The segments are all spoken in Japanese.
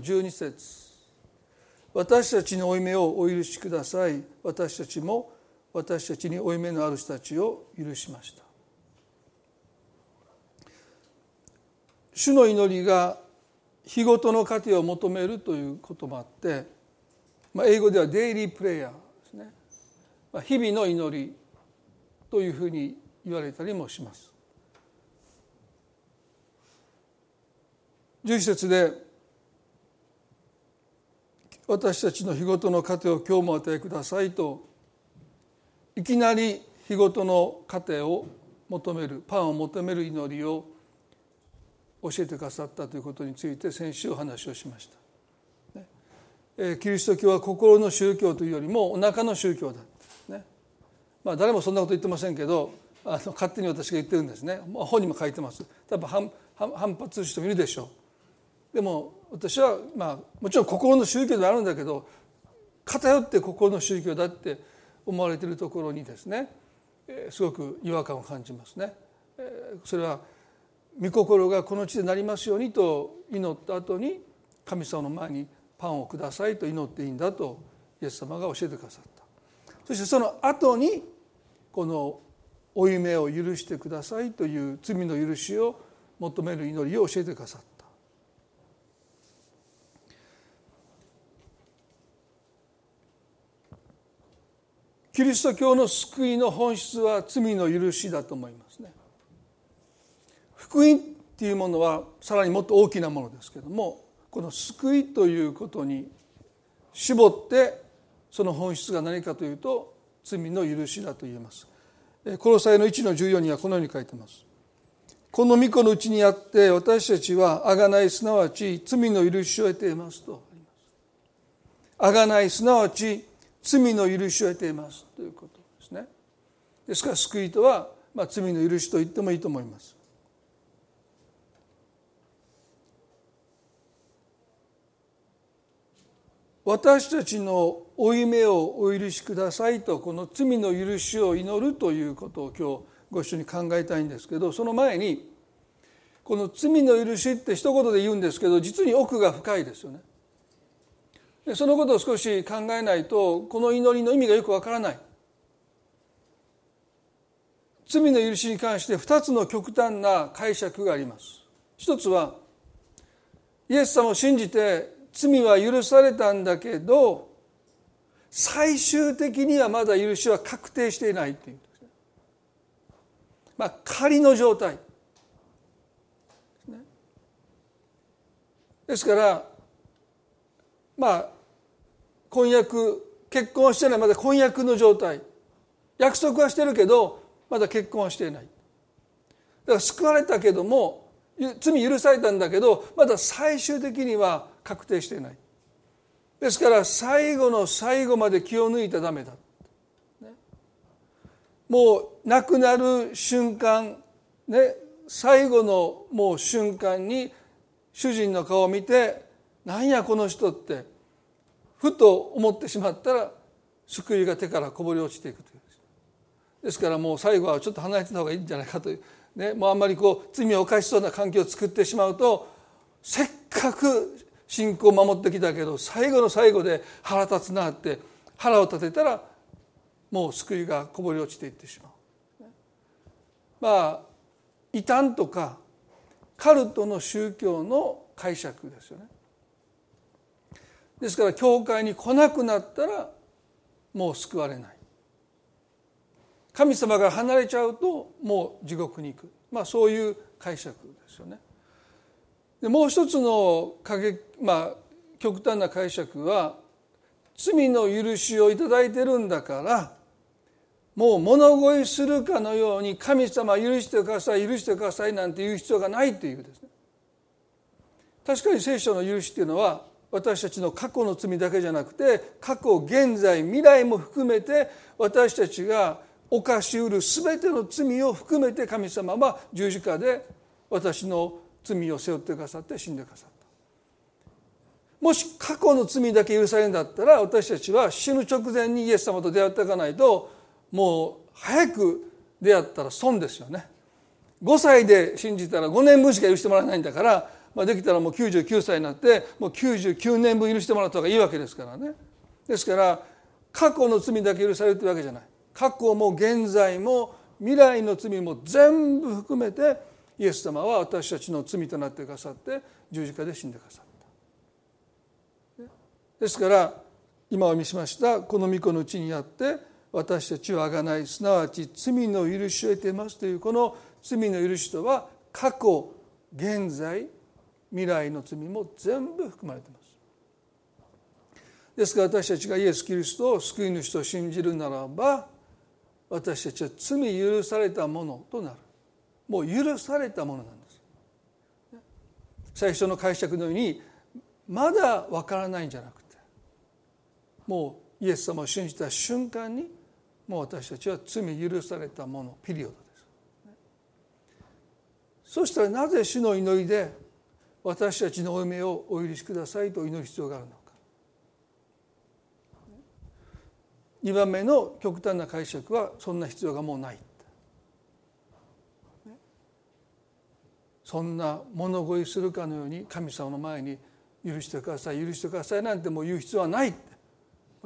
12節。私たちの負い目をお許しください。私たちも私たちに負い目のある人たちを許しました。主の祈りが日ごとの糧を求めるということもあって、まあ、英語ではデイリープレイヤーですね、まあ、日々の祈りというふうに言われたりもします。11節で私たちの日ごとの糧を今日も与えくださいといきなり日ごとの糧を求めるパンを求める祈りを教えてくださったということについて先週お話をしました。ね、キリスト教は心の宗教というよりもお腹の宗教だ、ね。まあ、誰もそんなこと言ってませんけどあの勝手に私が言ってるんですね。本にも書いてます。多分反反発する人もいるでしょう。でも私はまあもちろん心の宗教であるんだけど偏って心の宗教だって思われているところにですねすごく違和感を感じますね。それは御心がこの地でなりますようにと祈った後に神様の前にパンをくださいと祈っていいんだとイエス様が教えてくださったそしてその後にこの負い目を許してくださいという罪の許しを求める祈りを教えてくださったキリスト教の救いの本質は罪の許しだと思いますね。福音っていうものはさらにもっと大きなものですけどもこの救いということに絞ってその本質が何かというと罪の許しだと言えます。コロサイの1の14にはこのように書いてます。この御子のうちにあって私たちは贖いすなわち罪の許しを得ていますとあります。贖いすなわち罪の許しを得ていますということですねですから救いとは、まあ、罪の許しと言ってもいいと思います私たちの負い目をお許しくださいとこの罪の許しを祈るということを今日ご一緒に考えたいんですけどその前にこの罪の許しって一言で言うんですけど実に奥が深いですよね。そのことを少し考えないとこの祈りの意味がよくわからない。罪の許しに関して2つの極端な解釈があります。一つはイエス様を信じて罪は許されたんだけど最終的にはまだ許しは確定していないっていう。まあ仮の状態。ですからまあ婚約結婚してないまだ婚約の状態。約束はしてるけどまだ結婚はしていない。だから救われたけども罪許されたんだけどまだ最終的には確定していない。ですから最後の最後まで気を抜いたらダメだ、もう亡くなる瞬間ね。最後のもう瞬間に主人の顔を見て「なんやこの人」って。ふと思ってしまったら救いが手からこぼれ落ちていくというですからもう最後はちょっと離れてた方がいいんじゃないかという、ね、もうあんまりこう罪を犯しそうな環境を作ってしまうとせっかく信仰を守ってきたけど最後の最後で腹立つなって腹を立てたらもう救いがこぼれ落ちていってしまう。まあ異端とかカルトの宗教の解釈ですよね。ですから教会に来なくなったらもう救われない。神様が離れちゃうともう地獄に行く、まあ、そういう解釈ですよね。でもう一つの過激、まあ、極端な解釈は罪の許しを頂いてるんだからもう物乞いするかのように神様許してください許してくださいなんて言う必要がないっていうですね。確かに聖書の許しっていうのは私たちの過去の罪だけじゃなくて過去現在未来も含めて私たちが犯しうる全ての罪を含めて神様は十字架で私の罪を背負ってくださって死んでくださった。もし過去の罪だけ許されるんだったら私たちは死ぬ直前にイエス様と出会っていかないともう早く出会ったら損ですよね。5歳で信じたら5年分しか許してもらえないんだからまあ、できたらもう99歳になってもう99年分許してもらった方がいいわけですからね。ですから過去の罪だけ許されるというわけじゃない。過去も現在も未来の罪も全部含めてイエス様は私たちの罪となってくださって十字架で死んでくださった。ですから今お見せしましたこの御子のうちにあって私たちはあがないすなわち罪の許しを得ていますというこの罪の許しとは過去現在未来の罪も全部含まれています。ですから私たちがイエス・キリストを救い主と信じるならば私たちは罪許されたものとなる。もう許されたものなんです。最初の解釈のようにまだわからないんじゃなくてもうイエス様を信じた瞬間にもう私たちは罪許されたものピリオドです。そしたらなぜ主の祈りで私たちの負い目をお許しくださいと祈る必要があるのか。2番目の極端な解釈はそんな必要がもうない。そんな物乞いするかのように神様の前に許してください許してくださいなんてもう言う必要はない。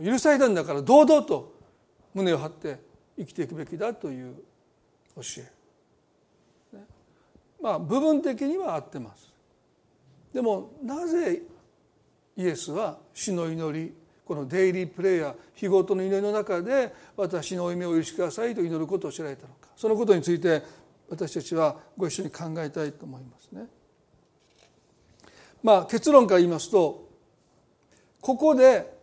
許されたんだから堂々と胸を張って生きていくべきだという教え。まあ部分的には合ってます。でもなぜイエスは死の祈りこのデイリープレイヤー日ごとの祈りの中で私の負い目を許しくださいと祈ることを知られたのかそのことについて私たちはご一緒に考えたいと思いますね。まあ結論から言いますとここで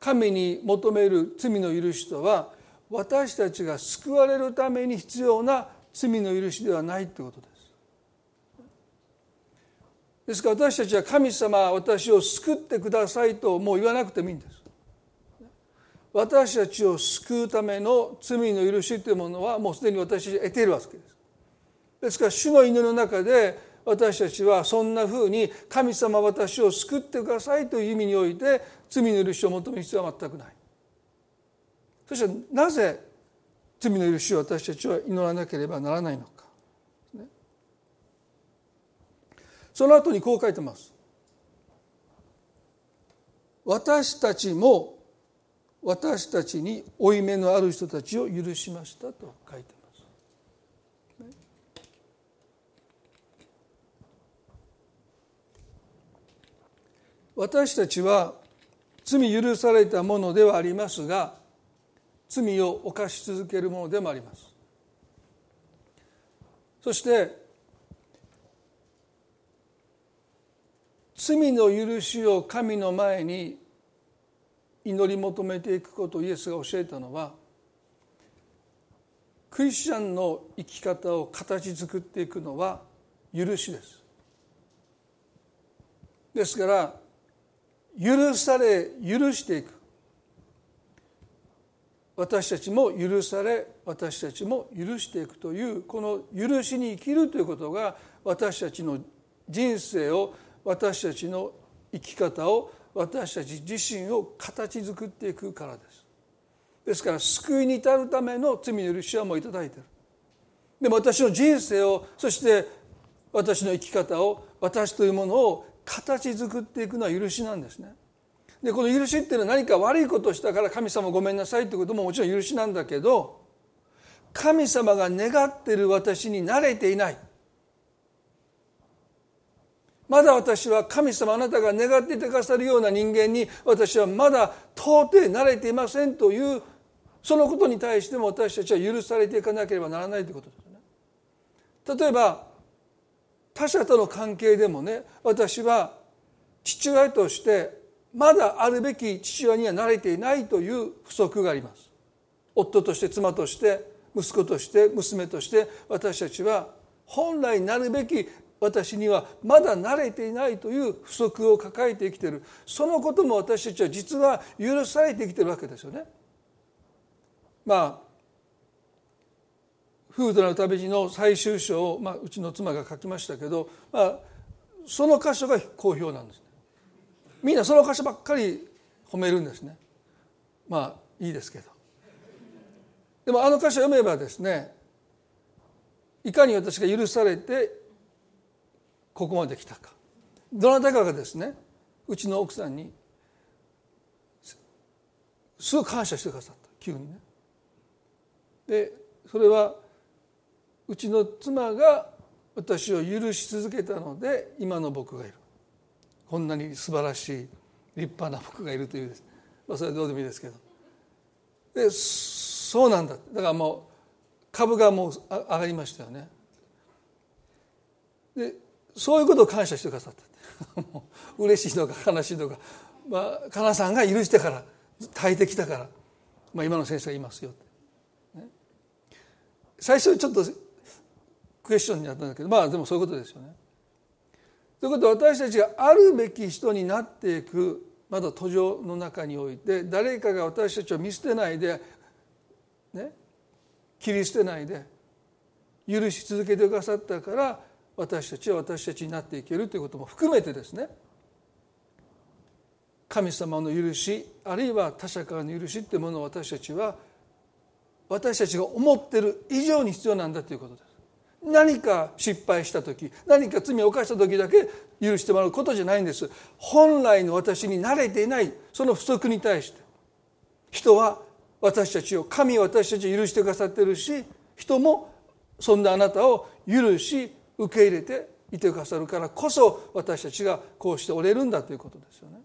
神に求める罪の許しとは私たちが救われるために必要な罪の許しではないということです。ですから私たちは神様私を救ってくださいともう言わなくてもいいんです。私たちを救うための罪の許しというものはもうすでに私たちは得ているわけです。ですから主の祈りの中で私たちはそんなふうに神様私を救ってくださいという意味において罪の許しを求める必要は全くない。そしてなぜ罪の許しを私たちは祈らなければならないのか。その後にこう書いてます。私たちも私たちに負い目のある人たちを許しましたと書いてます。私たちは罪許されたものではありますが罪を犯し続けるものでもあります。そして罪の許しを神の前に祈り求めていくことをイエスが教えたのはクリスチャンの生き方を形作っていくのは許しです。ですから許され許していく。私たちも許され私たちも許していくというこの許しに生きるということが私たちの人生を私たちの生き方を私たち自身を形作っていくからです。ですから救いに至るための罪の許しはもう頂いてる。でも私の人生をそして私の生き方を私というものを形作っていくのは許しなんですね。でこの許しっていうのは何か悪いことをしたから神様ごめんなさいってことももちろん許しなんだけど神様が願ってる私に慣れていない。まだ私は神様あなたが願っていてくださるような人間に私はまだ到底慣れていませんというそのことに対しても私たちは許されていかなければならないということですね。例えば他者との関係でもね私は父親としてまだあるべき父親には慣れていないという不足があります。夫として妻として息子として娘として私たちは本来なるべき私にはまだ慣れていないという不足を抱えて生きている。そのことも私たちは実は許されて生きてるわけですよね。まあフードの旅路の最終章を、まあ、うちの妻が書きましたけど、まあ、その箇所が好評なんです、ね、みんなその箇所ばっかり褒めるんですね。まあいいですけど。でもあの箇所読めばですねいかに私が許されてここまで来たか。どなたかがですねうちの奥さんにすごい感謝してくださった。急にね。でそれはうちの妻が私を許し続けたので今の僕がいる。こんなに素晴らしい立派な僕がいるという、まあ、それはどうでもいいですけど。でそうなんだ。だからもう株がもう上がりましたよね。でそういうことを感謝してくださった。嬉しいのか悲しいのか、まあ、かなさんが許してから耐えてきたから、まあ、今の先生がいますよ、ね、最初ちょっとクエスチョンになったんだけどまあでもそういうことですよね。ということは私たちがあるべき人になっていくまだ途上の中において誰かが私たちを見捨てないでね。切り捨てないで許し続けてくださったから私たちは私たちになっていけるということも含めてですね。神様の許しあるいは他者からの許しっていうものを私たちは私たちが思ってる以上に必要なんだということです。何か失敗した時何か罪を犯した時だけ許してもらうことじゃないんです。本来の私に慣れていないその不足に対して。人は私たちを神は私たちを許してくださってるし人もそんなあなたを許し受け入れていてくださるからこそ私たちがこうしておれるんだということですよね。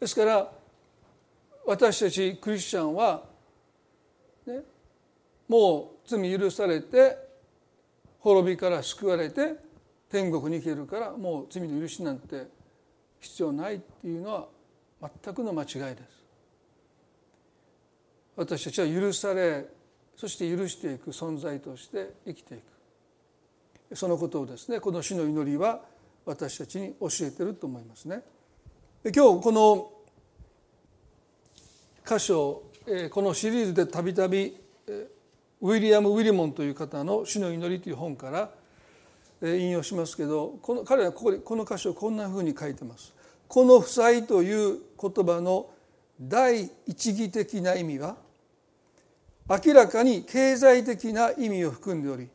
ですから私たちクリスチャンは、ね、もう罪許されて滅びから救われて天国に行けるからもう罪の許しなんて必要ないっていうのは全くの間違いです。私たちは許されそして許していく存在として生きていくそのことをですねこの主の祈りは私たちに教えてると思いますね。今日この箇所このシリーズでたびたびウィリアム・ウィリモンという方の「死の祈り」という本から引用しますけどこの彼はこここの箇所をこんなふうに書いてます。この「負債」という言葉の第一義的な意味は明らかに経済的な意味を含んでおり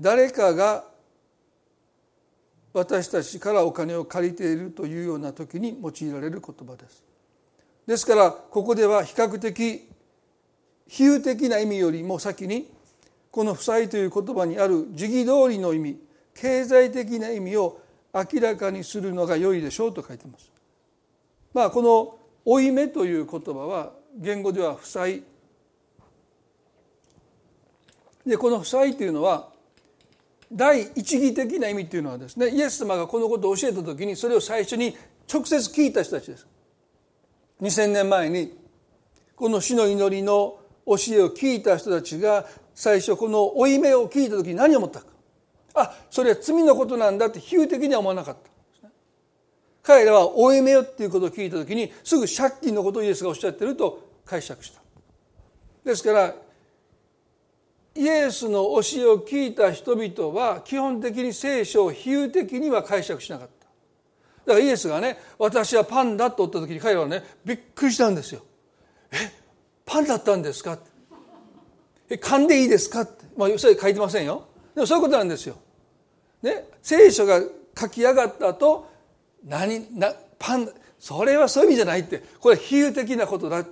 誰かが私たちからお金を借りているというような時に用いられる言葉です。ですからここでは比較的比喩的な意味よりも先にこの「負債」という言葉にある時期通りの意味経済的な意味を明らかにするのが良いでしょうと書いてます。まあこの「負い目」という言葉は言語では「負債」でこの「負債」というのは第一義的な意味というのはですねイエス様がこのことを教えた時にそれを最初に直接聞いた人たちです。2000年前にこの死の祈りの教えを聞いた人たちが最初この負い目を聞いた時に何を思ったか。あそれは罪のことなんだって比喩的には思わなかった。彼らは負い目よっていうことを聞いた時にすぐ借金のことをイエスがおっしゃってると解釈した。ですからイエスの教えを聞いた人々は基本的に聖書を比喩的には解釈しなかった。だからイエスがね私はパンだと言った時に彼はねびっくりしたんですよ。えパンだったんですかえ噛んでいいですかって、まあ、それ書いてませんよ。でもそういうことなんですよ。ね、聖書が書き上がった後何なパンそれはそういう意味じゃないって。これは比喩的なことだ。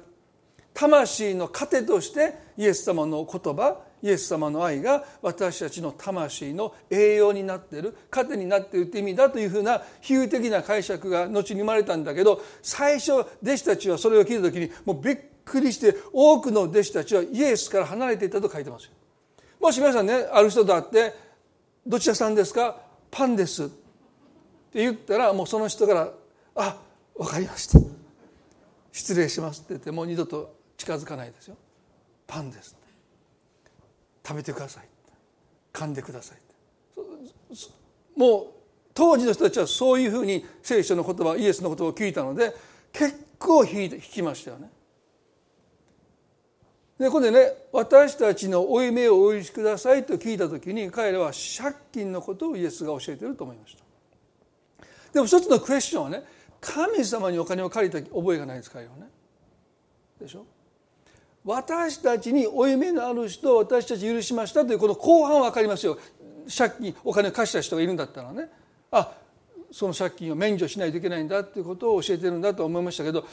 魂の糧としてイエス様の言葉イエス様の愛が私たちの魂の栄養になっている糧になっているって意味だというふうな比喩的な解釈が後に生まれたんだけど最初弟子たちはそれを聞いた時にもうびっくりして多くの弟子たちはイエスから離れていたと書いてますよ。もし皆さんねある人と会って「どちらさんですかパンです」って言ったらもうその人から「あ分かりました失礼します」って言ってもう二度と近づかないですよ。パンです食べてください。噛んでください。もう当時の人たちはそういうふうに聖書の言葉イエスの言葉を聞いたので結構引きましたよね。でここでね私たちの負い目をお許しくださいと聞いた時に彼らは借金のことをイエスが教えてると思いました。でも一つのクエスチョンはね神様にお金を借りた覚えがないです彼はね。でしょ？私たちに負い目のある人を私たち許しましたというこの後半は分かりますよ借金お金を貸した人がいるんだったらねあその借金を免除しないといけないんだっていうことを教えてるんだと思いましたけど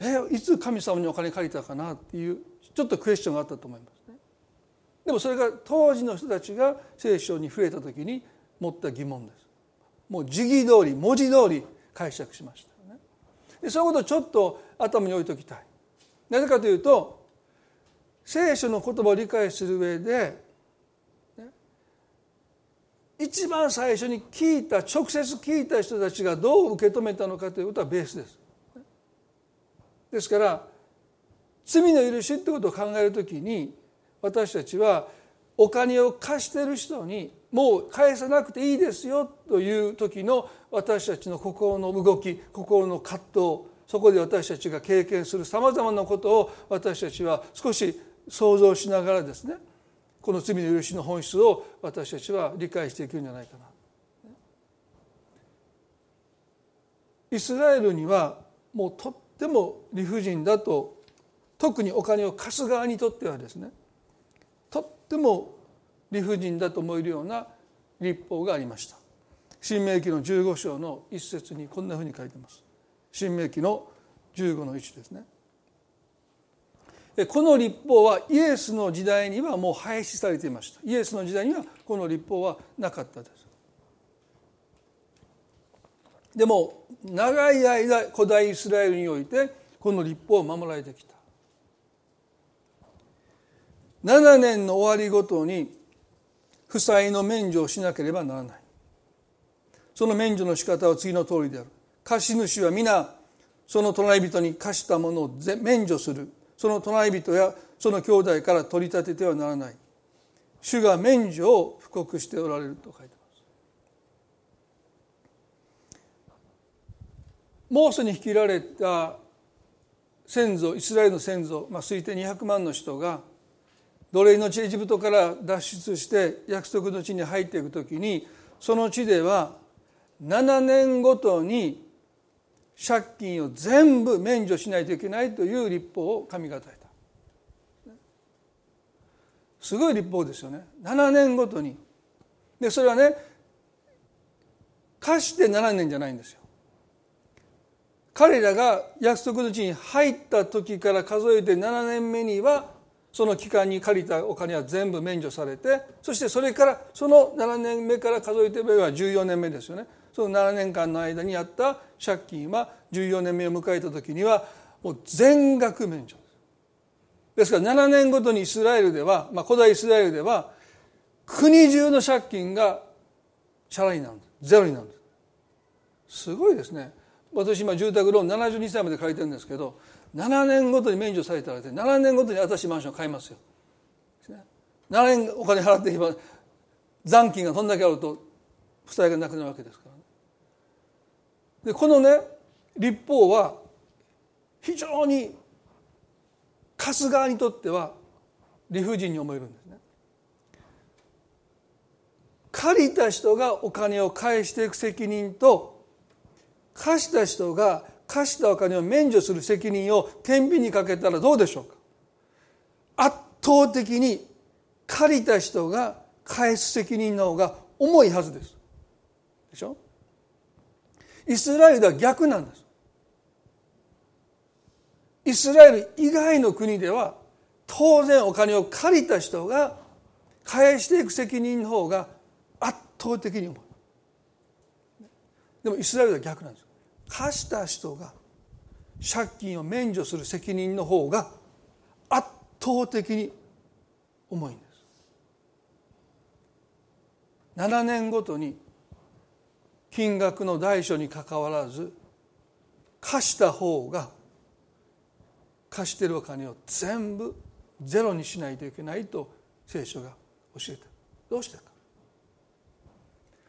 えいつ神様にお金借りたかなっていうちょっとクエスチョンがあったと思いますね。でもそれが当時の人たちが聖書に触れた時に持った疑問です。もう時義通り文字通り解釈しましたね。でそういうことをちょっと頭に置いておきたい。なぜかというと聖書の言葉を理解する上で一番最初に聞いた直接聞いた人たちがどう受け止めたのかということはベースです。ですから罪の許しってことを考えるときに私たちはお金を貸してる人にもう返さなくていいですよという時の私たちの心の動き心の葛藤そこで私たちが経験するさまざまなことを私たちは少し想像しながらですねこの罪の許しの本質を私たちは理解していくんじゃないかな。イスラエルにはもうとっても理不尽だと特にお金を貸す側にとってはですねとっても理不尽だと思えるような立法がありました。新明記の15章の一節にこんなふうに書いてます。新明記の15の1ですね。この立法はイエスの時代にはもう廃止されていました。イエスの時代にはこの立法はなかったです。でも長い間古代イスラエルにおいてこの立法を守られてきた。7年の終わりごとに負債の免除をしなければならない。その免除の仕方は次の通りである。貸主は皆その隣人に貸したものを免除する。その隣人やその兄弟から取り立ててはならない。主が免除を布告しておられると書いてます。モーセに率いられた先祖イスラエルの先祖、まあ、推定200万の人が奴隷の地エジプトから脱出して約束の地に入っていく時にその地では7年ごとに借金を全部免除しないといけないという立法を神が与えた。すごい立法ですよね。7年ごとに。でそれはね貸して7年じゃないんですよ。彼らが約束の地に入った時から数えて7年目にはその期間に借りたお金は全部免除されてそしてそれからその7年目から数えてみれば14年目ですよね。その7年間の間にあった借金は14年目を迎えた時にはもう全額免除。ですから7年ごとにイスラエルでは、まあ、古代イスラエルでは国中の借金がチャラになるんです。ゼロになるんです。すごいですね。私今住宅ローン72歳まで借りてるんですけど7年ごとに免除されたら7年ごとに新しいマンション買いますよ。7年お金払っていけば残金がどんだけあると負債がなくなるわけですから。でこのね立法は非常に貸す側にとっては理不尽に思えるんですね。借りた人がお金を返していく責任と貸した人が貸したお金を免除する責任を天秤にかけたらどうでしょうか圧倒的に借りた人が返す責任の方が重いはずです。でしょ？イスラエルでは逆なんです。イスラエル以外の国では当然お金を借りた人が返していく責任の方が圧倒的に重い。でもイスラエルでは逆なんです貸した人が借金を免除する責任の方が圧倒的に重いんです。7年ごとに金額の大小にかかわらず貸した方が貸してるお金を全部ゼロにしないといけないと聖書が教えた。どうしてか。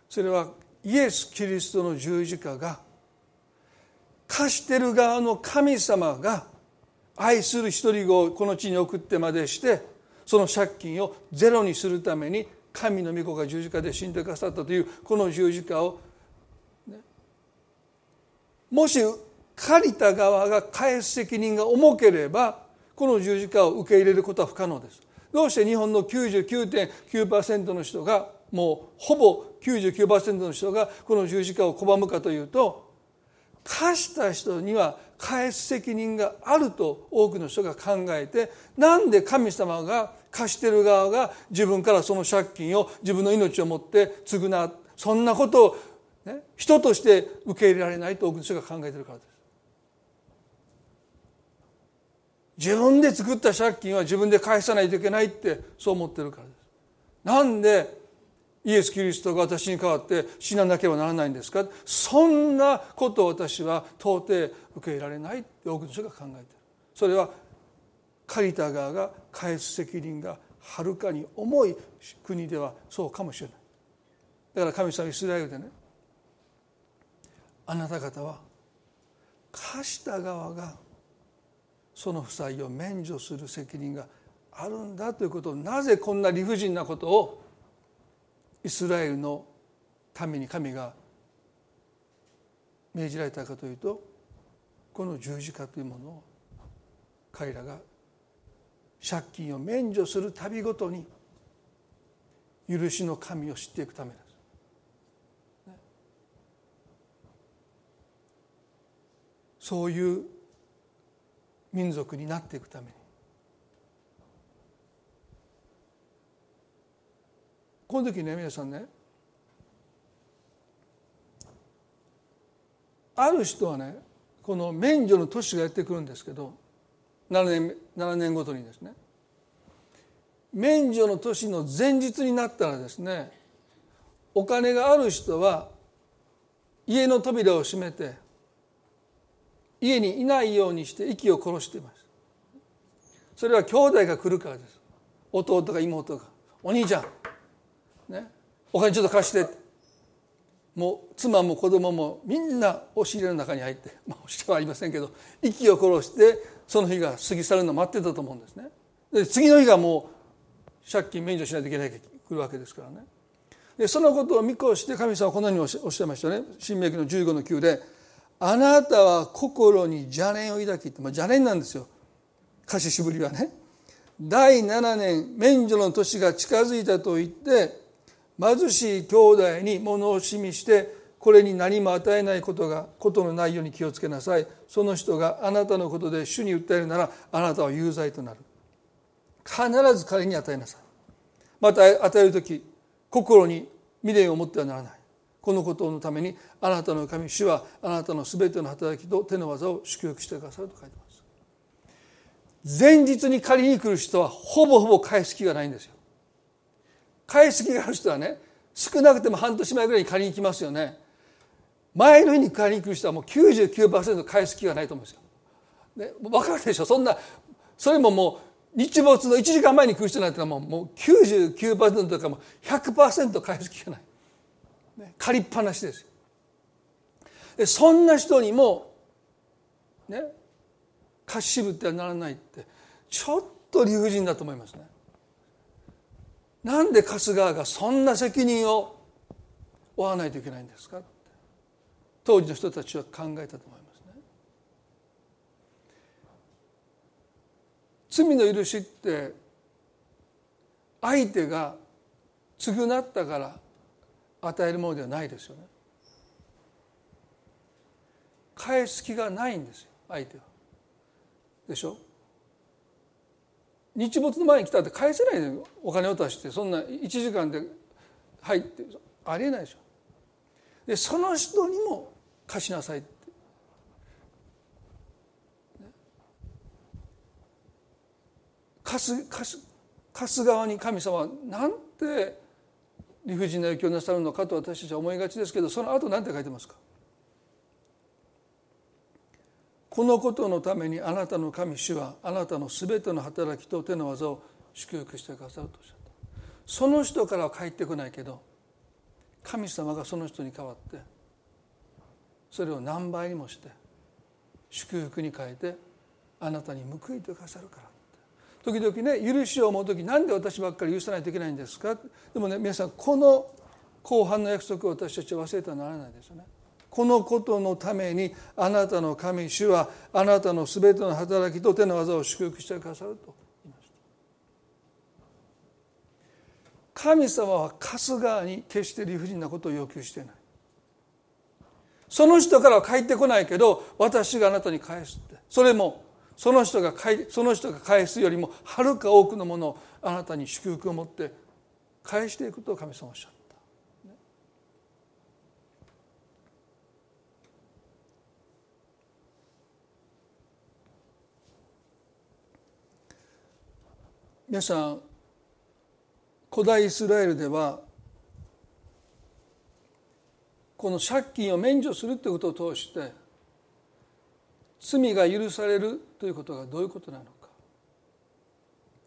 それはイエス・キリストの十字架が貸してる側の神様が愛する一人子をこの地に送ってまでしてその借金をゼロにするために神の御子が十字架で死んでくださったというこの十字架をもし借りた側が返す責任が重ければこの十字架を受け入れることは不可能です。どうして日本の99.9%の人がもうほぼ99%の人がこの十字架を拒むかというと貸した人には返す責任があると多くの人が考えてなんで神様が貸してる側が自分からその借金を自分の命をもって償うそんなことを、ね、人として受け入れられないと多くの人が考えてるからです。自分で作った借金は自分で返さないといけないってそう思ってるからです。なんでイエス・キリストが私に代わって死ななければならないんですか？そんなことを私は到底受け入れられないって多くの人が考えてるそれは借りた側が返す責任がはるかに重い国ではそうかもしれないだから神様イスラエルでねあなた方は貸した側がその負債を免除する責任があるんだということをなぜこんな理不尽なことをイスラエルの民に神が命じられたかというとこの十字架というものを彼らが借金を免除する度ごとに許しの神を知っていくためです。そういう民族になっていくために。この時ね皆さんねある人はねこの免除の年がやってくるんですけど7年 ,7 年ごとにですね免除の年の前日になったらですねお金がある人は家の扉を閉めて家にいないようにして息を殺しています。それは兄弟が来るからです。弟が妹が。お兄ちゃん。ね、お金ちょっと貸してもう妻も子供もみんな押し入れの中に入って、まあ、押し入れはありませんけど息を殺してその日が過ぎ去るのを待ってたと思うんですね。で次の日がもう借金免除しないといけない来るわけですからね。でそのことを見越して神様はこのようにおっしゃいましたね。新明記の15の9で「あなたは心に邪念を抱き」って、まあ、邪念なんですよ。貸ししぶりはね。第7年免除の年が近づいたと言って貧しい兄弟に物をしみしてこれに何も与えないことがことのないように気をつけなさい。その人があなたのことで主に訴えるならあなたは有罪となる。必ず彼に与えなさい。また与える時心に未練を持ってはならない。このことのためにあなたの神主はあなたの全ての働きと手の技を祝福してくださると書いてます。前日に借りに来る人はほぼほぼ返す気がないんですよ。返す気がある人はね少なくても半年前ぐらいに借りに来ますよね。前の日に借りに来る人はもう99%返す気がないと思うんですよ。ね、分かるでしょ？そんなそれももう日没の1時間前に来る人なんてのはもう99%とかもう100%返す気がない、借りっぱなしですよでそんな人にもね貸し渋ってはならないってちょっと理不尽だと思いますねなんで春日がそんな責任を負わないといけないんですか当時の人たちは考えたと思いますね。罪の許しって相手が償ったから与えるものではないですよね。返す気がないんですよ相手は。でしょ？日没の前に来たって返せないのよお金を出してそんな1時間で入ってありえないでしょでその人にも貸しなさいって貸す貸す貸す側に神様はなんて理不尽な影響をなさるのかと私たちは思いがちですけどその後何て書いてますか？このことのためにあなたの神主はあなたのすべての働きと手の技を祝福してくださるとおっしゃった。その人からは帰ってこないけど神様がその人に代わってそれを何倍にもして祝福に変えてあなたに報いてくださるから。時々ね許しを思う時なんで私ばっかり許さないといけないんですか？でもね皆さんこの後半の約束を私たちは忘れてはならないですよね。このことのためにあなたの神主はあなたのすべての働きと手の技を祝福してくださると。言いました神様は春日に決して理不尽なことを要求していない。その人からは帰ってこないけど私があなたに返すって。それもその人がその人が返すよりもはるか多くのものをあなたに祝福を持って返していくと神様おっしゃった。皆さん古代イスラエルではこの借金を免除するということを通して罪が許されるということがどういうことなのか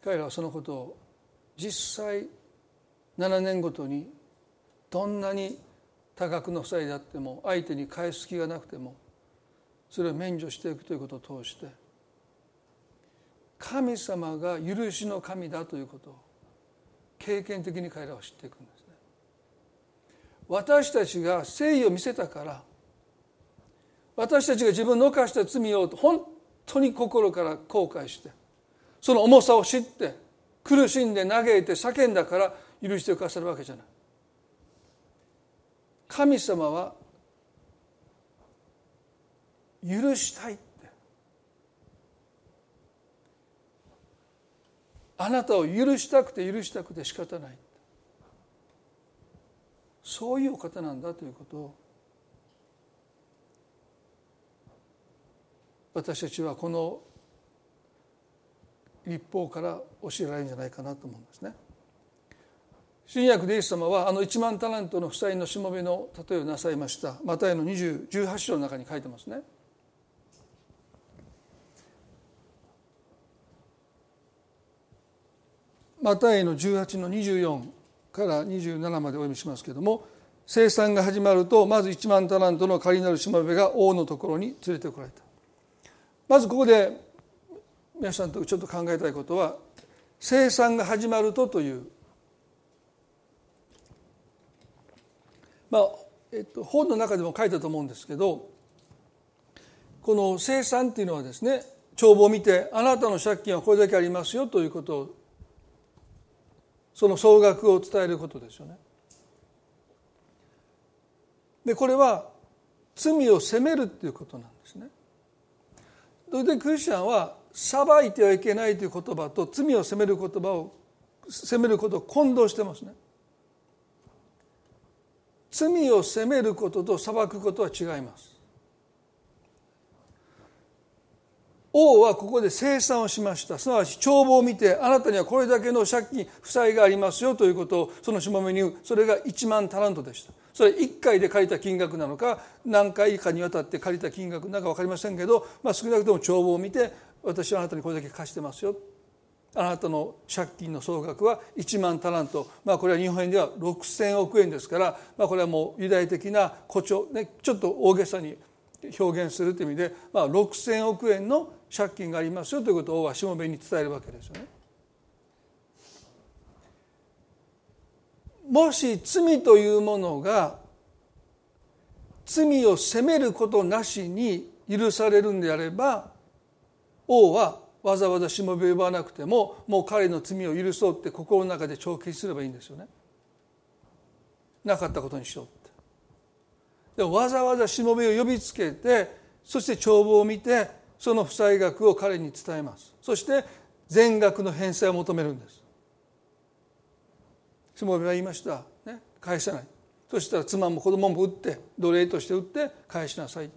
彼らはそのことを実際7年ごとにどんなに多額の負債であっても相手に返す気がなくてもそれを免除していくということを通して神様が許しの神だということを経験的に彼らは知っていくんですね。私たちが誠意を見せたから私たちが自分の犯した罪を本当に心から後悔してその重さを知って苦しんで嘆いて叫んだから許してくださるわけじゃない。神様は許したいって。あなたを許したくて許したくて仕方ないそういうお方なんだということを私たちはこの立法から教えられるんじゃないかなと思うんですね。新約でイエス様はあの1万タラントの負債のしもべの例えをなさいましたマタイの18章の中に書いてますね。マタイの18の24から27までお読みしますけれども生産が始まるとまず1万タラントの仮なるしもべが王のところに連れてこられたまずここで皆さんとちょっと考えたいことは生産が始まるとというまあ、えっと、本の中でも書いたと思うんですけどこの生産っていうのはですね帳簿を見てあなたの借金はこれだけありますよということをその総額を伝えることですよね。でこれは罪を責めるっていうことなんです。それでクリスチャンは裁いてはいけないという言葉と罪を責める言葉を責めることを混同してますね。罪を責めることと裁くことは違います。王はここで清算をしましたすなわち帳簿を見てあなたにはこれだけの借金負債がありますよということをそのしもべにそれが1万タラントでしたそれ1回で借りた金額なのか何回かにわたって借りた金額なのか分かりませんけど、まあ、少なくとも帳簿を見て私はあなたにこれだけ貸してますよあなたの借金の総額は1万タラント、まあ、これは日本円では6,000億円ですから、まあ、これはもうユダヤ的な誇張、ね、ちょっと大げさに表現するという意味で、まあ、6,000億円の借金がありますよということをしもべに伝えるわけですよね。もし罪というものが罪を責めることなしに許されるんであれば王はわざわざしもべを呼ばなくてももう彼の罪を許そうって心の中で帳消しすればいいんですよね。なかったことにしようって。でわざわざしもべを呼びつけてそして帳簿を見てその負債額を彼に伝えますそして全額の返済を求めるんですしもべは言いました、ね、返せない。そしたら妻も子供も打って奴隷として打って返しなさい。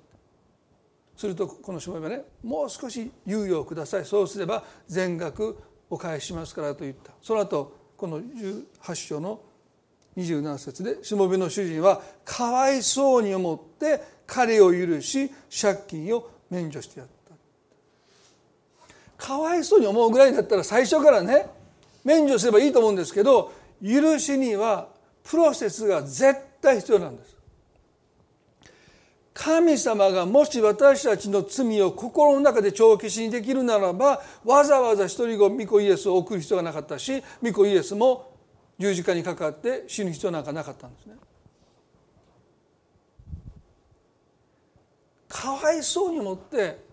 するとこのしもべはねもう少し猶予をください。そうすれば全額お返ししますからと言った。その後この18章の27節でしもべの主人はかわいそうに思って彼を許し借金を免除してやった。かわいそうに思うぐらいだったら最初からね免除すればいいと思うんですけど許しにはプロセスが絶対必要なんです神様がもし私たちの罪を心の中で帳消しにできるならばわざわざ一人子御子イエスを送る必要がなかったし御子イエスも十字架にかかって死ぬ必要なんかなかったんですね。かわいそうに思って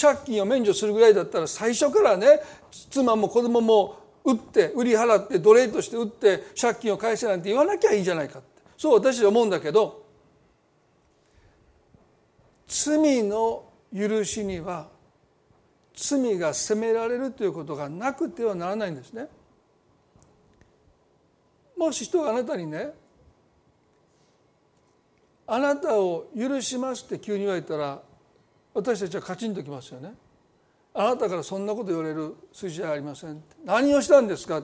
借金を免除するぐらいだったら最初からね妻も子供も売って売り払って奴隷として売って借金を返せなんて言わなきゃいいじゃないかってそう私は思うんだけど罪の許しには罪が責められるということがなくてはならないんですね。もし人があなたにねあなたを許しますって急に言われたら私たちはカチンときますよね。あなたからそんなこと言われる筋合いありません。何をしたんですか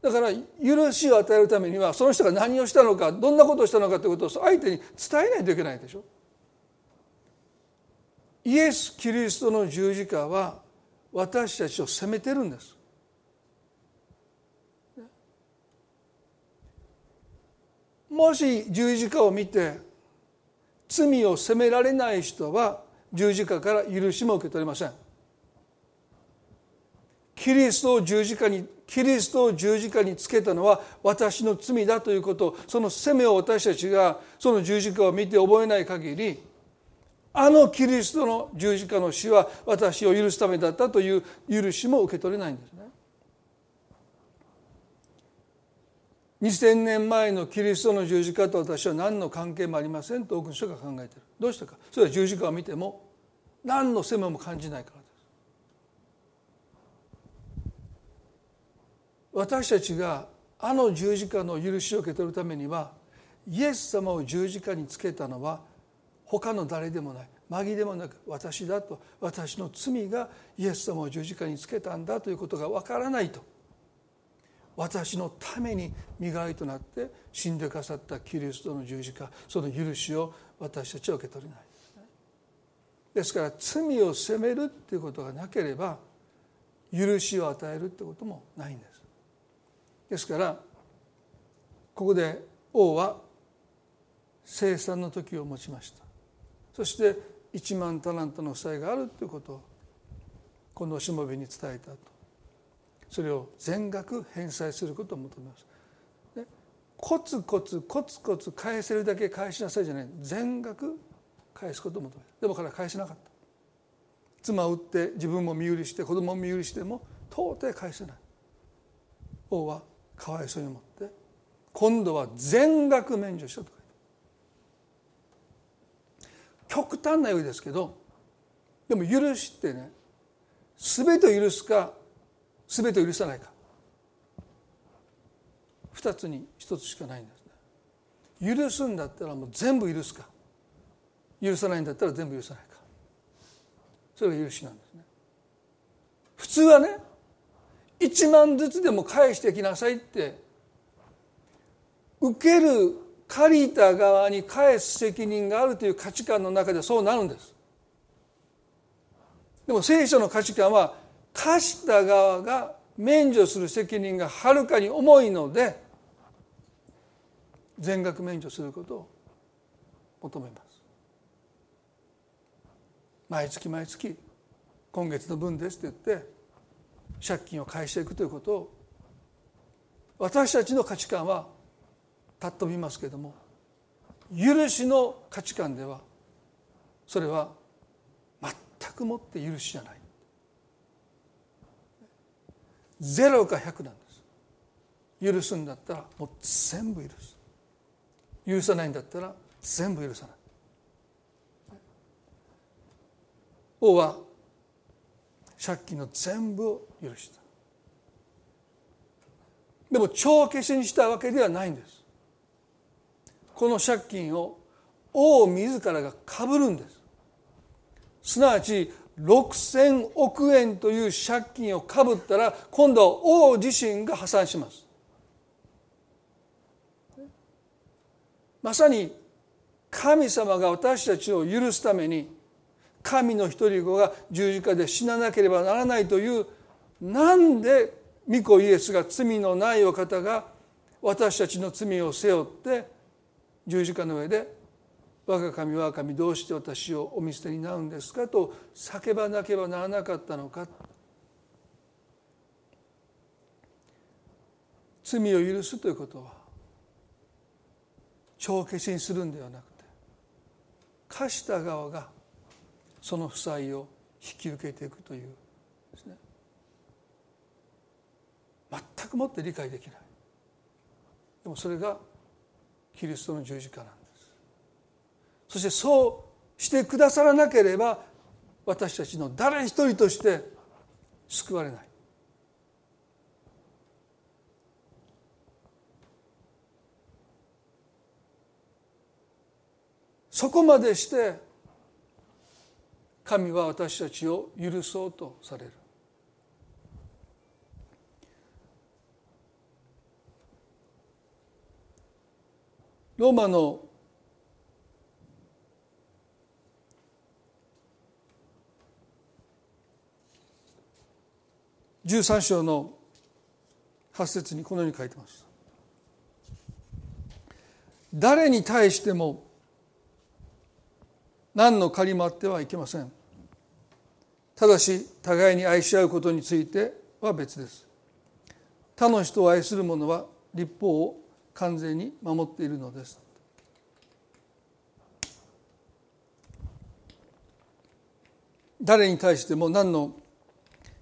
だから許しを与えるためにはその人が何をしたのかどんなことをしたのかということを相手に伝えないといけないでしょ。イエス・キリストの十字架は私たちを責めてるんです。もし十字架を見て罪を責められない人は十字架から許しも受け取れませんキリストを十字架にキリストを十字架につけたのは私の罪だということその責めを私たちがその十字架を見て覚えない限りあのキリストの十字架の死は私を許すためだったという許しも受け取れないんですね。2000年前のキリストの十字架と私は何の関係もありませんと多くの人が考えている。どうしてか？それは十字架を見ても何の責めも感じないからです。私たちがあの十字架の許しを受け取るためにはイエス様を十字架につけたのは他の誰でもない。紛でもなく私だと私の罪がイエス様を十字架につけたんだということがわからないと。私のために身代わりとなって死んでくださったキリストの十字架その許しを私たちは受け取れない。ですから罪を責めるっていうことがなければ許しを与えるってこともないんです。ですからここで王は生産の時を持ちました。そして1万タラントの負債があるということをこのしもべに伝えたと。それを全額返済することを求めます。で。コツコツコツコツ返せるだけ返しなさいじゃない。全額返すことを求める。でも彼は返せなかった。妻を売って自分も身売りして子供も身売りしても到底返せない。王はかわいそうに思って今度は全額免除したと極端なようですけどでも許してね。全てを許すか全てを許さないか。二つに一つしかないんですね。許すんだったらもう全部許すか。許さないんだったら全部許さないか。それが許しなんですね。普通はね1万ずつでも返してきなさいって受ける借りた側に返す責任があるという価値観の中でそうなるんです。でも聖書の価値観は貸した側が免除する責任がはるかに重いので全額免除することを求めます。毎月毎月今月の分ですって言って借金を返していくということを私たちの価値観はたっ飛びますけれども許しの価値観ではそれは全くもって許しじゃない。ゼロか100なんです。許すんだったらもう全部許す。許さないんだったら全部許さない。王は借金の全部を許した。でも帳消しにしたわけではないんです。この借金を王自らがかぶるんです。すなわち6,000億円という借金をかぶったら今度は王自身が破産します。まさに神様が私たちを許すために神の一人子が十字架で死ななければならないというなんで御子イエスが罪のないお方が私たちの罪を背負って十字架の上で「我が神我が神どうして私をお見捨てになるんですか?」と叫ばなければならなかったのか。罪を許すということは帳消しにするんではなくて貸した側がその負債を引き受けていくというですね。全くもって理解できない。でもそれがキリストの十字架なんです。そしてそうしてくださらなければ私たちの誰一人として救われない。そこまでして神は私たちを許そうとされる。ローマの13章の8節にこのように書いてます。誰に対しても何の借りもあってはいけません。ただし互いに愛し合うことについては別です。他の人を愛する者は立法を完全に守っているのです。誰に対しても何の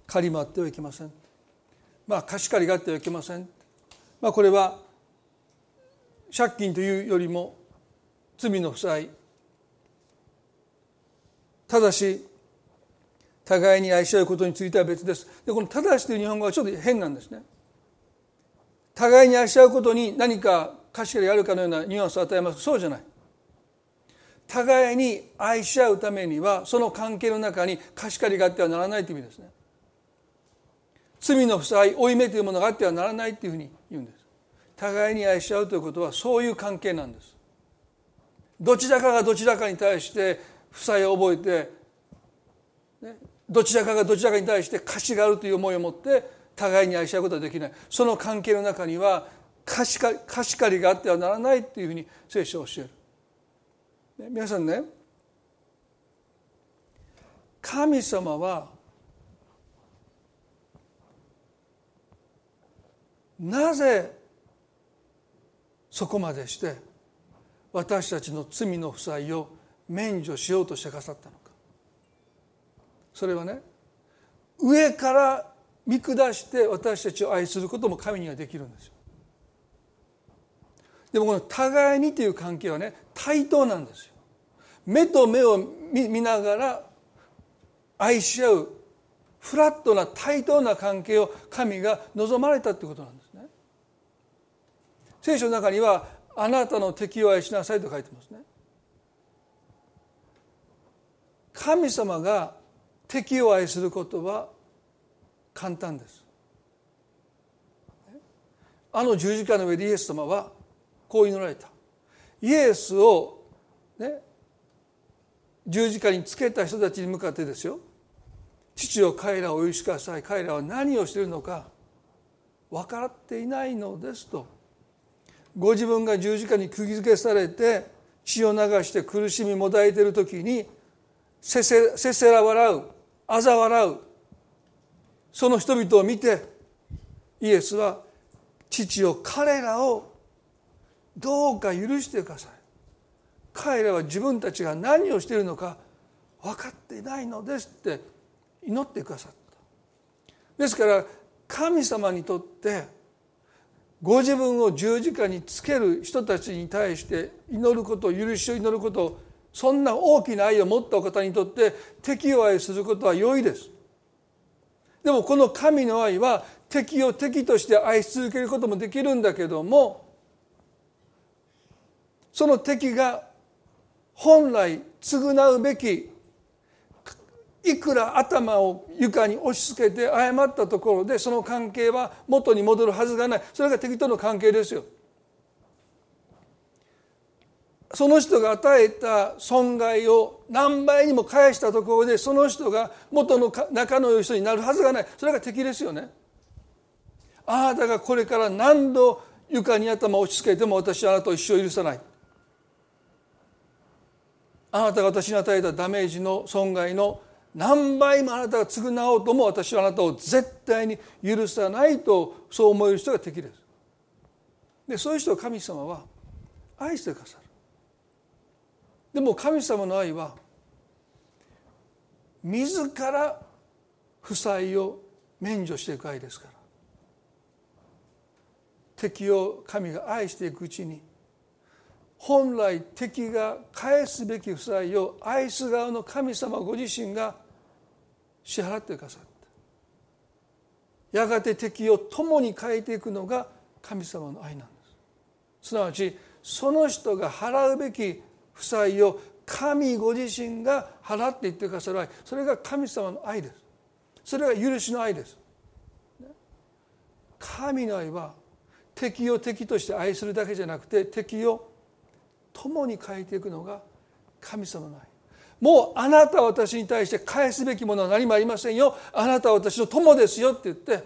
借りもあってはいけません。まあ貸し借りがあってはいけません。まあこれは借金というよりも罪の負債。ただし互いに愛し合うことについては別です。でこの「ただし」という日本語はちょっと変なんですね。互いに愛し合うことに何か貸し借りがあるかのようなニュアンスを与えます。そうじゃない。互いに愛し合うためにはその関係の中に貸し借りがあってはならないという意味ですね。罪の負債負い目というものがあってはならないというふうに言うんです。互いに愛し合うということはそういう関係なんです。どちらかがどちらかに対して負債を覚えて、ね、どちらかがどちらかに対して貸しがあるという思いを持って互いに愛し合うことはできない。その関係の中には貸し貸し借りがあってはならないというふうに聖書を教える、ね、皆さんね神様はなぜそこまでして私たちの罪の負債を免除しようとしてくださったのか。それはね上から見下して私たちを愛することも神にはできるんですよ。でもこの互いにという関係はね対等なんですよ。目と目を見ながら愛し合うフラットな対等な関係を神が望まれたということなんです。聖書の中にはあなたの敵を愛しなさいと書いてますね。神様が敵を愛することは簡単です。あの十字架の上でイエス様はこう祈られた。イエスをね十字架につけた人たちに向かってですよ。父を彼らをお許しください。彼らは何をしているのか分かっていないのですと。ご自分が十字架に釘付けされて血を流して苦しみもだえている時にせせせせら笑う嘲笑うその人々を見てイエスは父を彼らをどうか許してください。彼らは自分たちが何をしているのか分かっていないのですって祈ってくださった。ですから神様にとってご自分を十字架につける人たちに対して祈ること許しを祈ることそんな大きな愛を持ったお方にとって敵を愛することは良いです。でもこの神の愛は敵を敵として愛し続けることもできるんだけどもその敵が本来償うべきいくら頭を床に押し付けて謝ったところでその関係は元に戻るはずがないそれが敵との関係ですよ。その人が与えた損害を何倍にも返したところでその人が元の仲の良い人になるはずがないそれが敵ですよね。あなたがこれから何度床に頭を押し付けても私はあなたを一生許さない。あなたが私に与えたダメージの損害の何倍もあなたが償おうとも私はあなたを絶対に許さないとそう思える人が敵です。でそういう人を神様は愛してくださる。でも神様の愛は自ら負債を免除していく愛ですから敵を神が愛していくうちに本来敵が返すべき負債を愛す側の神様ご自身が支払ってくださった。やがて敵を共に変えていくのが神様の愛なんです。すなわちその人が払うべき負債を神ご自身が払っていってくださる愛。それが神様の愛です。それが許しの愛です。神の愛は敵を敵として愛するだけじゃなくて敵を共に変えていくのが神様の愛。もうあなたは私に対して返すべきものは何もありませんよ。あなたは私の友ですよって言って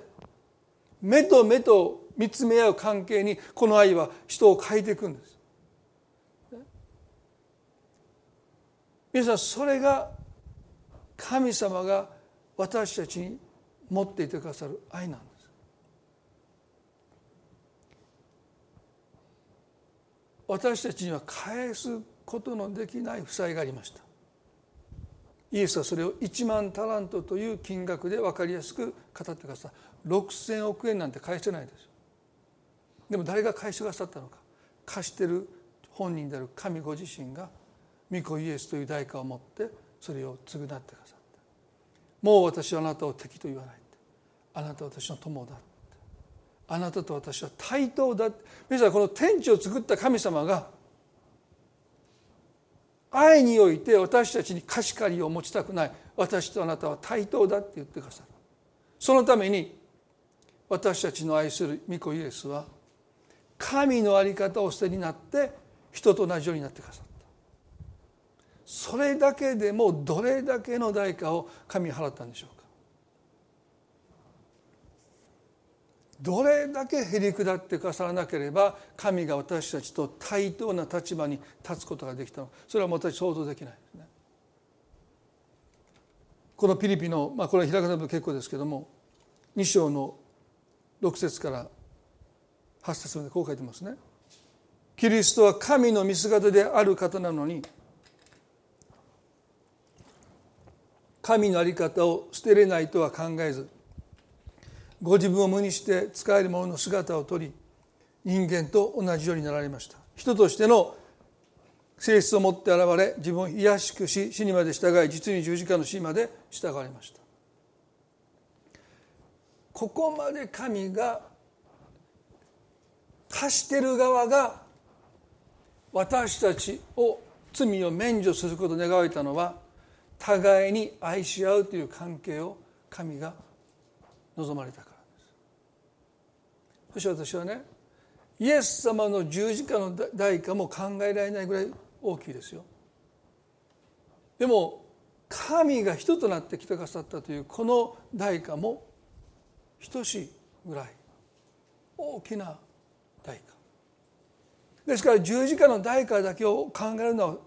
目と目と見つめ合う関係にこの愛は人を変えていくんです。皆さんそれが神様が私たちに持っていてくださる愛なんです。私たちには返すことのできない負債がありました。イエスはそれを1万タラントという金額で分かりやすく語ってください。6,000億円なんて返せないですでも誰が返してくださったのか。貸してる本人である神ご自身が御子イエスという代価を持ってそれを償ってくださった。もう私はあなたを敵と言わないあなたは私の友だあなたと私は対等だ皆さんこの天地を作った神様が愛において私たちに貸し借りを持ちたくない。私とあなたは対等だって言ってくださる。そのために私たちの愛する御子イエスは神の在り方を捨てになって人と同じようになってくださった。それだけでもどれだけの代価を神払ったんでしょうどれだけへり下ってくださなければ神が私たちと対等な立場に立つことができたのそれは私想像できないですね。このピリピの、まあ、これは開かなくて結構ですけども2章の6節から8節までこう書いてますね。キリストは神の見姿である方なのに神の在り方を捨てれないとは考えずご自分を無にして使える者の姿をとり人間と同じようになられました。人としての性質を持って現れ自分を卑しくし死にまで従い実に十字架の死まで従われました。ここまで神が貸してる側が私たちを罪を免除することを願われたのは互いに愛し合うという関係を神が望まれたからですそして私はねイエス様の十字架の代価も考えられないぐらい大きいですよ。でも神が人となってきてくださったというこの代価も等しいぐらい大きな代価。ですから十字架の代価だけを考えるのは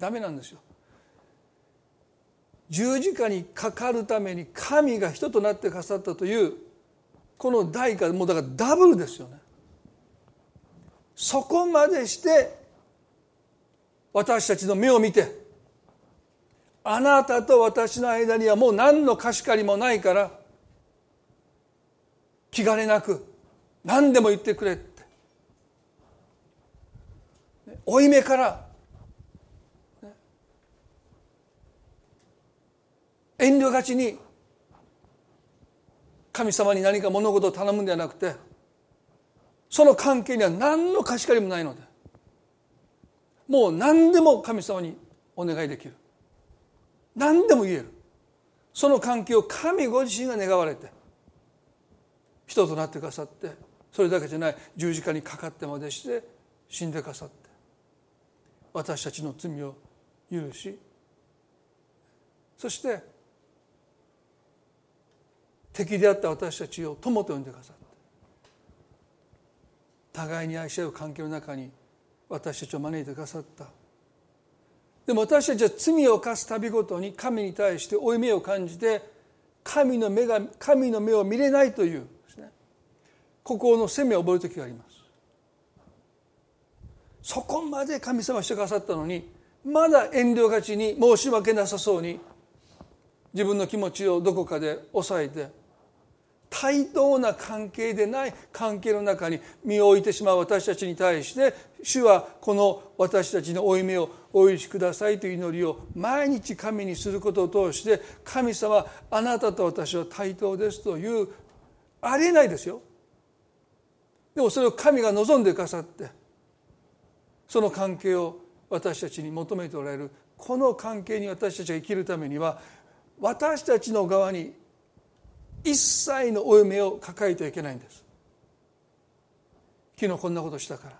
ダメなんですよ。十字架にかかるために神が人となってくださったというこの代価もうだからダブルですよね。そこまでして私たちの目を見てあなたと私の間にはもう何の貸し借りもないから気兼ねなく何でも言ってくれって。負い目から遠慮がちに神様に何か物事を頼むんではなくてその関係には何の貸し借りもないのでもう何でも神様にお願いできる。何でも言える。その関係を神ご自身が願われて人となってくださってそれだけじゃない十字架にかかってまでして死んでくださって私たちの罪を許しそして敵であった私たちを友と呼んでくださって互いに愛し合う関係の中に私たちを招いてくださった。でも私たちは罪を犯す度ごとに神に対して負い目を感じて神の目が神の目を見れないというですね。心の責めを覚える時があります。そこまで神様してくださったのにまだ遠慮がちに申し訳なさそうに自分の気持ちをどこかで抑えて対等な関係でない関係の中に身を置いてしまう私たちに対して主はこの私たちの負い目をお許しくださいという祈りを毎日神にすることを通して神様あなたと私は対等ですというありえないですよ。でもそれを神が望んでくださってその関係を私たちに求めておられるこの関係に私たちが生きるためには私たちの側に一切の負い目を抱えてはいけないんです。昨日こんなことしたから。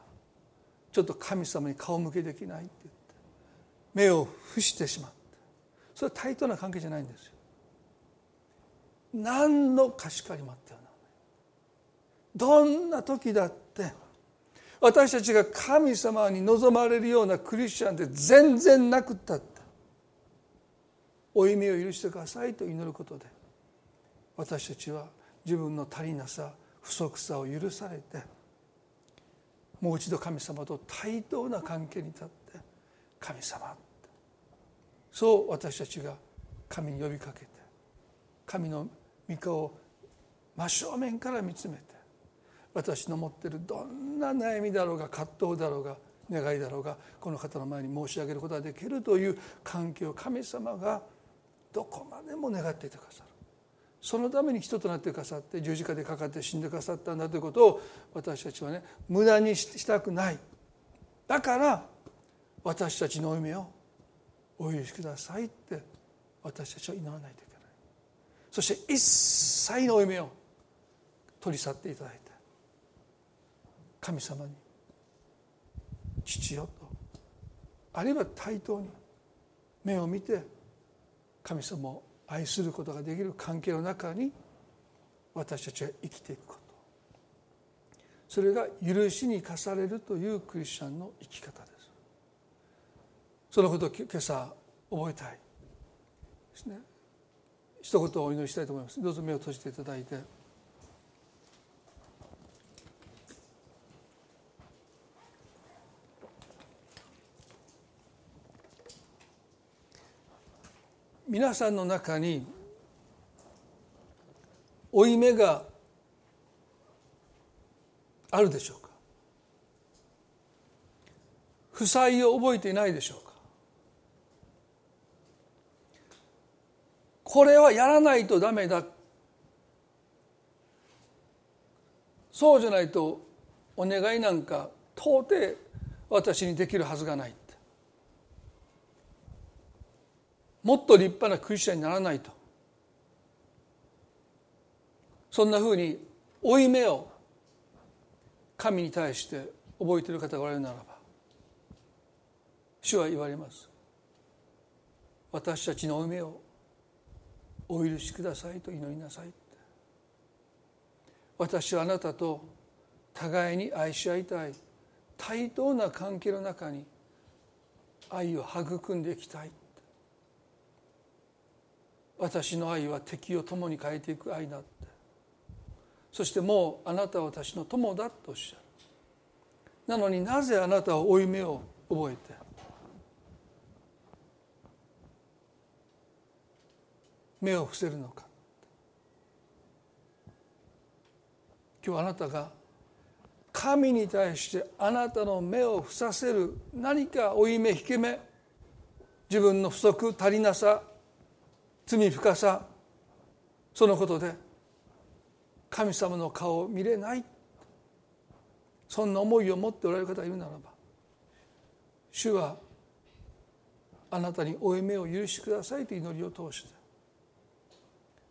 ちょっと神様に顔向けできないって言って。目を伏してしまって。それは対等な関係じゃないんですよ。何の貸し借りもあったよなどんな時だって私たちが神様に望まれるようなクリスチャンで全然なくったって。負い目を許してくださいと祈ることで。私たちは自分の足りなさ不足さを許されてもう一度神様と対等な関係に立って神様そう私たちが神に呼びかけて神の御顔を真正面から見つめて私の持ってるどんな悩みだろうが葛藤だろうが願いだろうがこの方の前に申し上げることができるという関係を神様がどこまでも願っていてくださる。そのために人となってくださって十字架でかかって死んでくださったんだということを私たちはね無駄にしたくない。だから私たちの夢をお許しくださいって私たちは祈らないといけない。そして一切の夢を取り去っていただいて神様に父よとあるいは対等に目を見て神様を愛することができる関係の中に私たちは生きていくこと。それが許しに課されるというクリスチャンの生き方です。そのことを今朝覚えたい。ですね。一言お祈りしたいと思います。どうぞ目を閉じていただいて。皆さんの中に負い目があるでしょうか？負債を覚えていないでしょうか？これはやらないとダメだ。そうじゃないとお願いなんか到底私にできるはずがない。もっと立派なクリスチャンにならないと。そんなふうに負い目を神に対して覚えている方がおられるならば主は言われます。私たちの負い目をお許しくださいと祈りなさい私はあなたと互いに愛し合いたい。対等な関係の中に愛を育んでいきたい。私の愛は敵を共に変えていく愛だって。そしてもうあなたは私の友だとおっしゃる。なのになぜあなたは負い目を覚えて？目を伏せるのか。今日あなたが神に対してあなたの目を伏させる何か負い目引け目自分の不足足りなさ罪深さそのことで神様の顔を見れない。そんな思いを持っておられる方がいるならば主はあなたに負い目を許しくださいと祈りを通して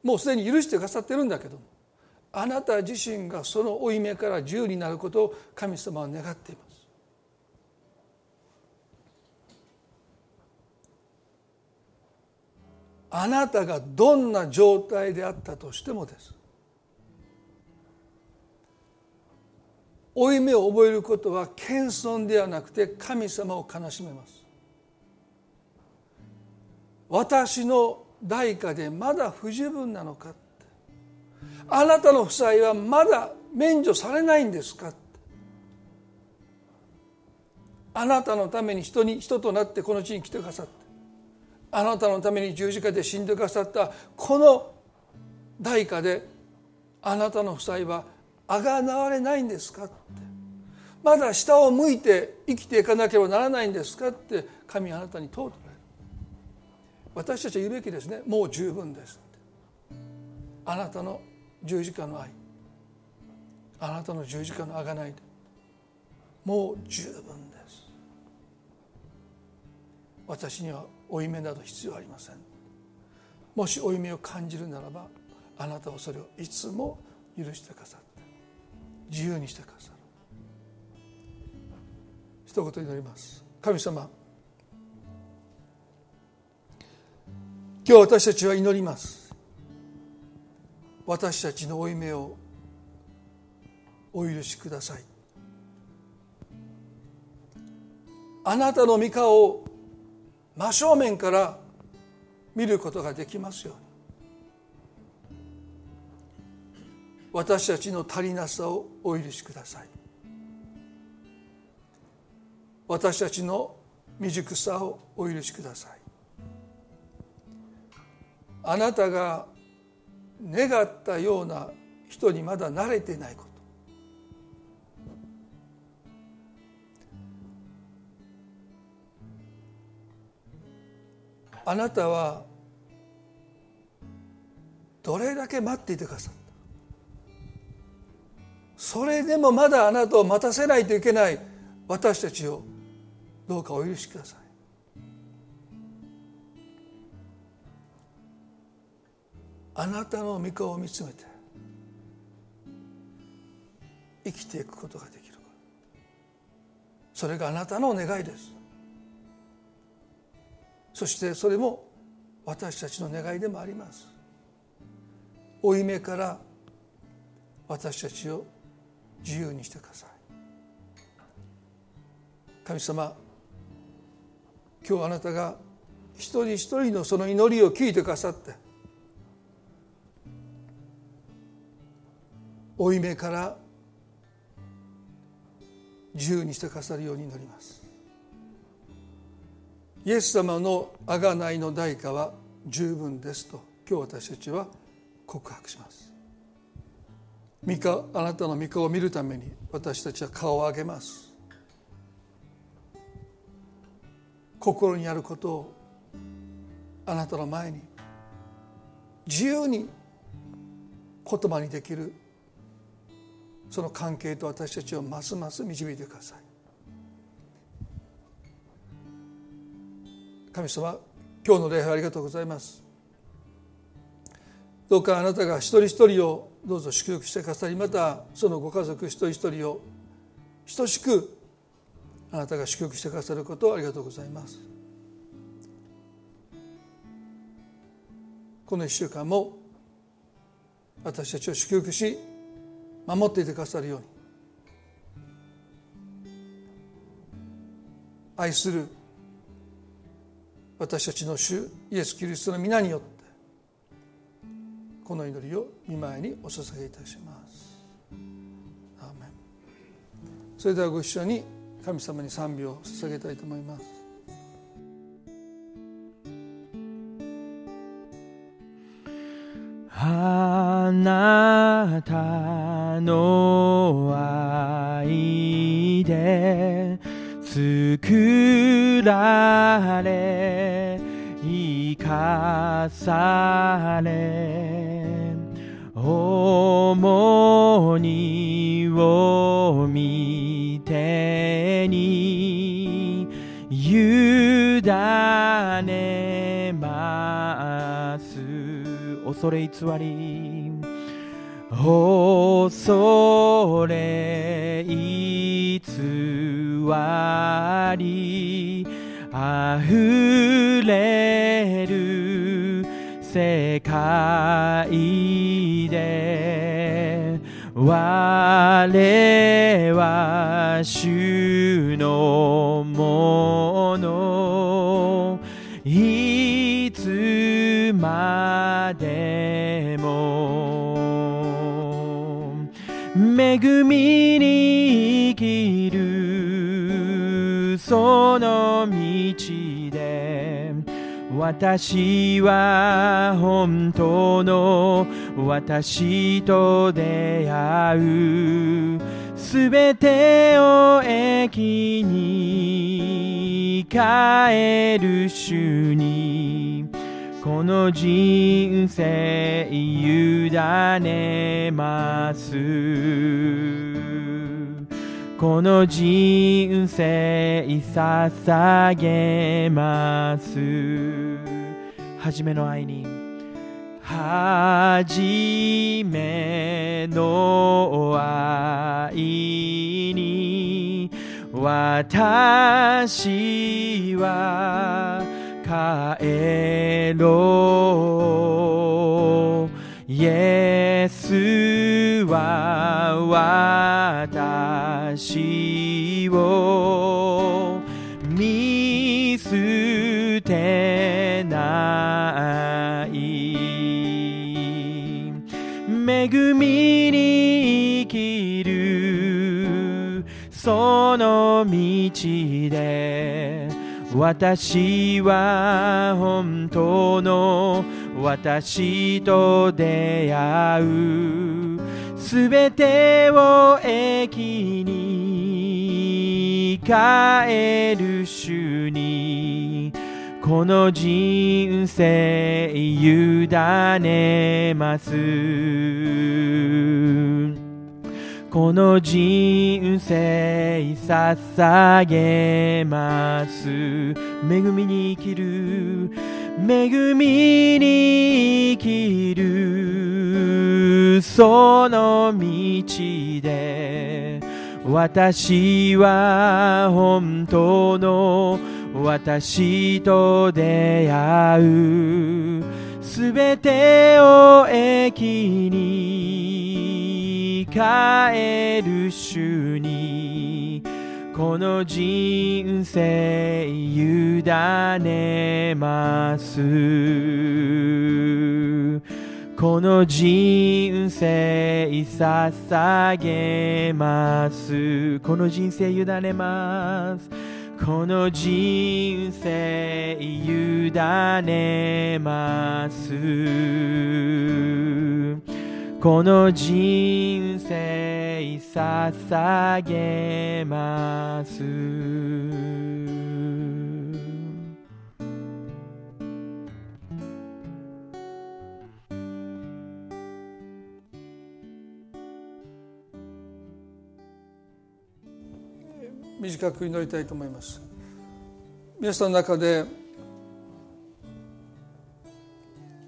もうすでに許してくださってるんだけどもあなた自身がその負い目から自由になることを神様は願っています。あなたがどんな状態であったとしてもです。負い目を覚えることは謙遜ではなくて神様を悲しめます。私の代価でまだ不十分なのかあなたの負債はまだ免除されないんですかあなたのために人に人となってこの地に来てくださった。あなたのために十字架で死んでくださったこの代価であなたの負債はあがなわれないんですかって。まだ下を向いて生きていかなければならないんですかって。神あなたに問うとられる私たちは言うべきです。ねもう十分ですあなたの十字架の愛。あなたの十字架のあがないで。もう十分です。私には負い目など必要ありません。もし負い目を感じるならばあなたはそれをいつも許してくださって自由にしてくださる。一言祈ります。神様今日私たちは祈ります。私たちの負い目をお許しください。あなたの御顔を真正面から見ることができますように。私たちの足りなさをお許しください。私たちの未熟さをお許しください。あなたが願ったような人にまだ慣れてないこと。あなたはどれだけ待っていてくださったそれでもまだあなたを待たせないといけない私たちをどうかお許しください。あなたの御顔を見つめて生きていくことができる。それがあなたの願いです。そしてそれも私たちの願いでもあります。負い目から私たちを自由にしてください。神様今日あなたが一人一人のその祈りを聞いてくださって負い目から自由にしてくださるように祈ります。イエス様の贖いの代価は十分ですと今日私たちは告白します。あなたの御顔を見るために私たちは顔を上げます。心にあることをあなたの前に自由に言葉にできるその関係と私たちをますます導いてください。神様今日の礼拝ありがとうございます。どうかあなたが一人一人をどうぞ祝福してくださりまたそのご家族一人一人を等しくあなたが祝福してくださることをありがとうございます。この1週間も私たちを祝福し守っていてくださるように愛する私たちの主イエス・キリストの皆によってこの祈りを見舞いにお捧げいたします。それではご一緒に神様に賛美を捧げたいと思います。あなたの愛で作られ生かされ重荷を見てに委ねます。恐れ偽り恐れ偽りあふれる世界で我は主のもの。いつまでも恵みに生きるその道で私は本当の私と出会う。すべてを駅に帰る主に。この人生委ねます。この人生捧げます。初めの愛に初めの愛に私は帰ろうイエスは私を見捨てない恵みに生きるその道で私は本当の私と出会う。すべてを駅に帰る主に。この人生委ねます。この人生捧げます。恵みに生きる。恵みに生きるその道で私は本当の私と出会う。すべてを駅に帰る主にこの人生委ねます。この人生捧げます。この人生委ねます。この人生委ねます。この人生捧げます。短く祈りたいと思います。皆さんの中で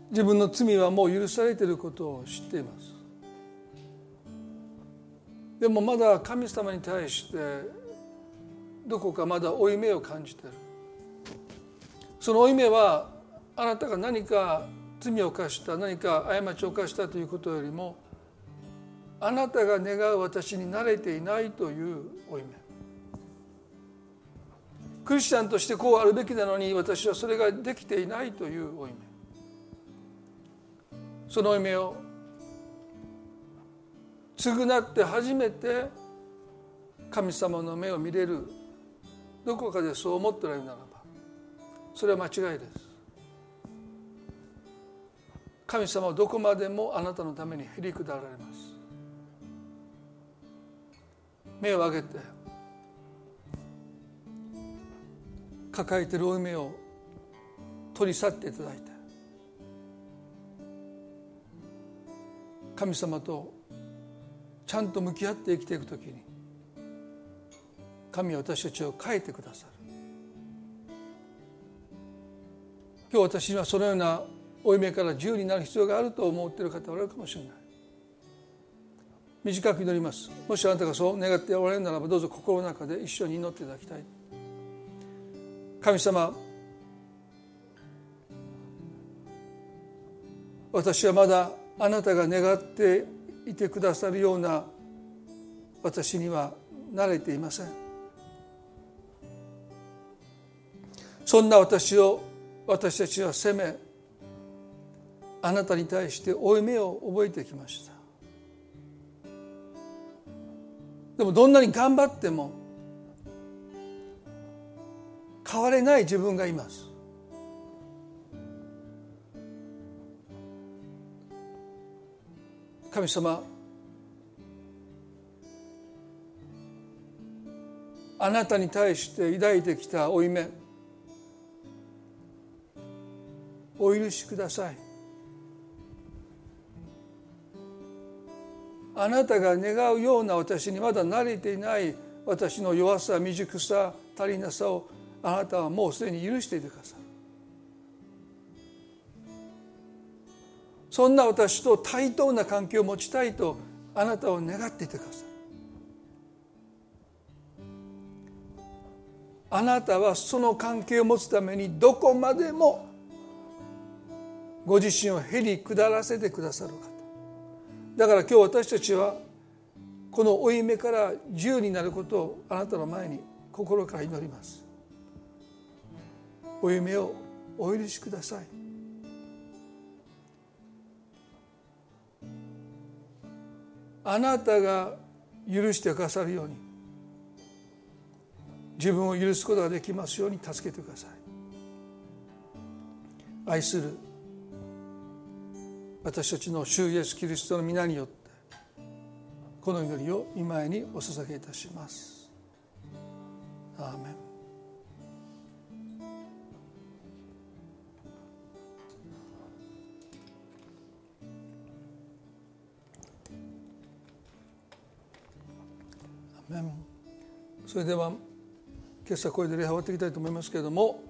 自分の罪はもう許されていることを知っています。でもまだ神様に対してどこかまだ負い目を感じている。その負い目はあなたが何か罪を犯した何か過ちを犯したということよりもあなたが願う私に慣れていないという負い目。クリスチャンとしてこうあるべきなのに私はそれができていないという負い目。その夢を。償って初めて神様の目を見れる。どこかでそう思っておられるならば。それは間違いです。神様はどこまでもあなたのためにへりくだられます。目を上げて。抱えている負い目を取り去っていただいて。神様とちゃんと向き合って生きていくときに神は私たちを変えてくださる。今日私にはそのような負い目から自由になる必要があると思っている方おられるかもしれない。短く祈ります。もしあなたがそう願っておられるならばどうぞ心の中で一緒に祈っていただきたい。神様私はまだあなたが願っていてくださるような私には慣れていません。そんな私を私たちは責めあなたに対して負い目を覚えてきました。でもどんなに頑張っても変われない自分がいます。神様あなたに対して抱いてきた負い目お許しください。あなたが願うような私にまだ慣れていない私の弱さ未熟さ足りなさをあなたはもうすでに許していてくださるそんな私と対等な関係を持ちたいとあなたを願っていてくださるあなたはその関係を持つためにどこまでもご自身をへり下らせてくださる方。だから今日私たちはこの負い目から自由になることをあなたの前に心から祈ります。負い目をお許しください。あなたが許してくださるように自分を許すことができますように助けてください。愛する私たちの主イエスキリストの皆によってこの祈りを御前にお捧げいたします。アーメン。それでは今朝声で礼拝終わっていきたいと思いますけれども